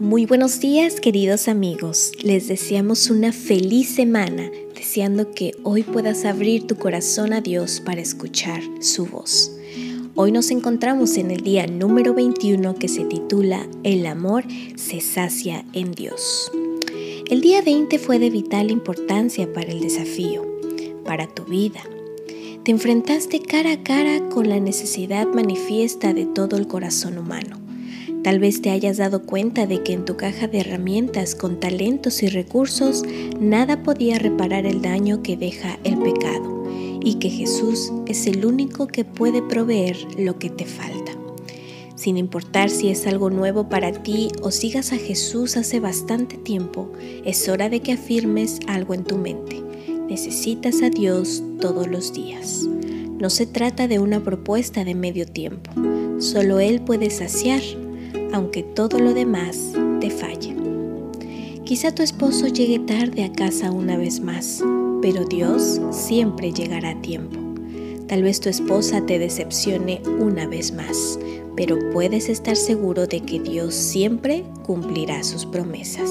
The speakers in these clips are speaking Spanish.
Muy buenos días queridos amigos, les deseamos una feliz semana, deseando que hoy puedas abrir tu corazón a Dios para escuchar su voz. Hoy nos encontramos en el día número 21 que se titula El amor se sacia en Dios. El día 20 fue de vital importancia para el desafío, para tu vida. Te enfrentaste cara a cara con la necesidad manifiesta de todo el corazón humano Tal vez te hayas dado cuenta de que en tu caja de herramientas con talentos y recursos nada podía reparar el daño que deja el pecado y que Jesús es el único que puede proveer lo que te falta. Sin importar si es algo nuevo para ti o sigas a Jesús hace bastante tiempo, es hora de que afirmes algo en tu mente. Necesitas a Dios todos los días. No se trata de una propuesta de medio tiempo. Solo Él puede saciar aunque todo lo demás te falle. Quizá tu esposo llegue tarde a casa una vez más, pero Dios siempre llegará a tiempo. Tal vez tu esposa te decepcione una vez más, pero puedes estar seguro de que Dios siempre cumplirá sus promesas.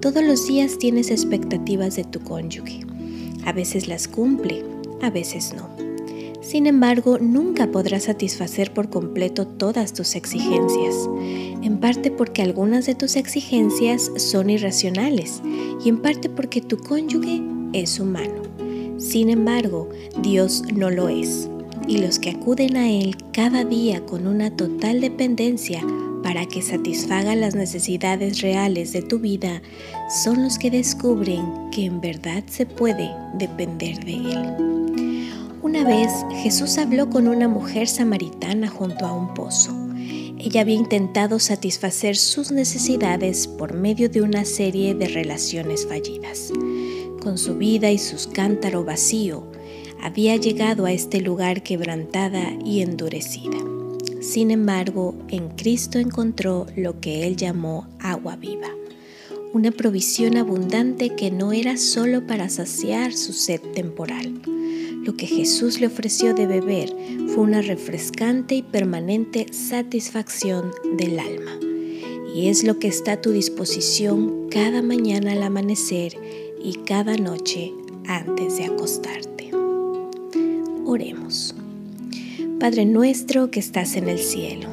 Todos los días tienes expectativas de tu cónyuge. A veces las cumple, a veces no. Sin embargo, nunca podrás satisfacer por completo todas tus exigencias, en parte porque algunas de tus exigencias son irracionales y en parte porque tu cónyuge es humano. Sin embargo, Dios no lo es, y los que acuden a Él cada día con una total dependencia para que satisfaga las necesidades reales de tu vida son los que descubren que en verdad se puede depender de Él. Una vez Jesús habló con una mujer samaritana junto a un pozo. Ella había intentado satisfacer sus necesidades por medio de una serie de relaciones fallidas. Con su vida y su cántaro vacío, había llegado a este lugar quebrantada y endurecida. Sin embargo, en Cristo encontró lo que él llamó agua viva, una provisión abundante que no era solo para saciar su sed temporal, lo que Jesús le ofreció de beber fue una refrescante y permanente satisfacción del alma. Y es lo que está a tu disposición cada mañana al amanecer y cada noche antes de acostarte. Oremos. Padre nuestro que estás en el cielo,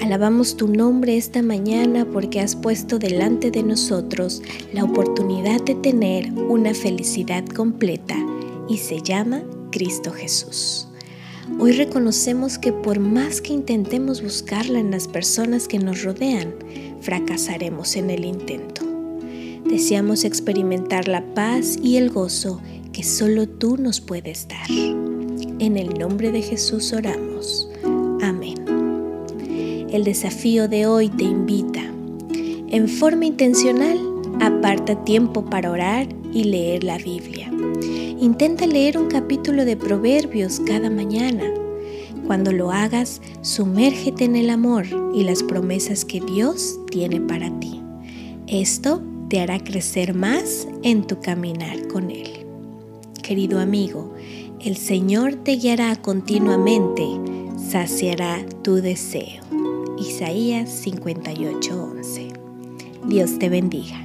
alabamos tu nombre esta mañana porque has puesto delante de nosotros la oportunidad de tener una felicidad completa y se llama Cristo Jesús. Hoy reconocemos que por más que intentemos buscarla en las personas que nos rodean, fracasaremos en el intento. Deseamos experimentar la paz y el gozo que solo tú nos puedes dar. En el nombre de Jesús oramos. Amén. El desafío de hoy te invita. En forma intencional, aparta tiempo para orar y leer la Biblia. Intenta leer un capítulo de Proverbios cada mañana. Cuando lo hagas, sumérgete en el amor y las promesas que Dios tiene para ti. Esto te hará crecer más en tu caminar con Él. Querido amigo, el Señor te guiará continuamente, saciará tu deseo. Isaías 58:11. Dios te bendiga.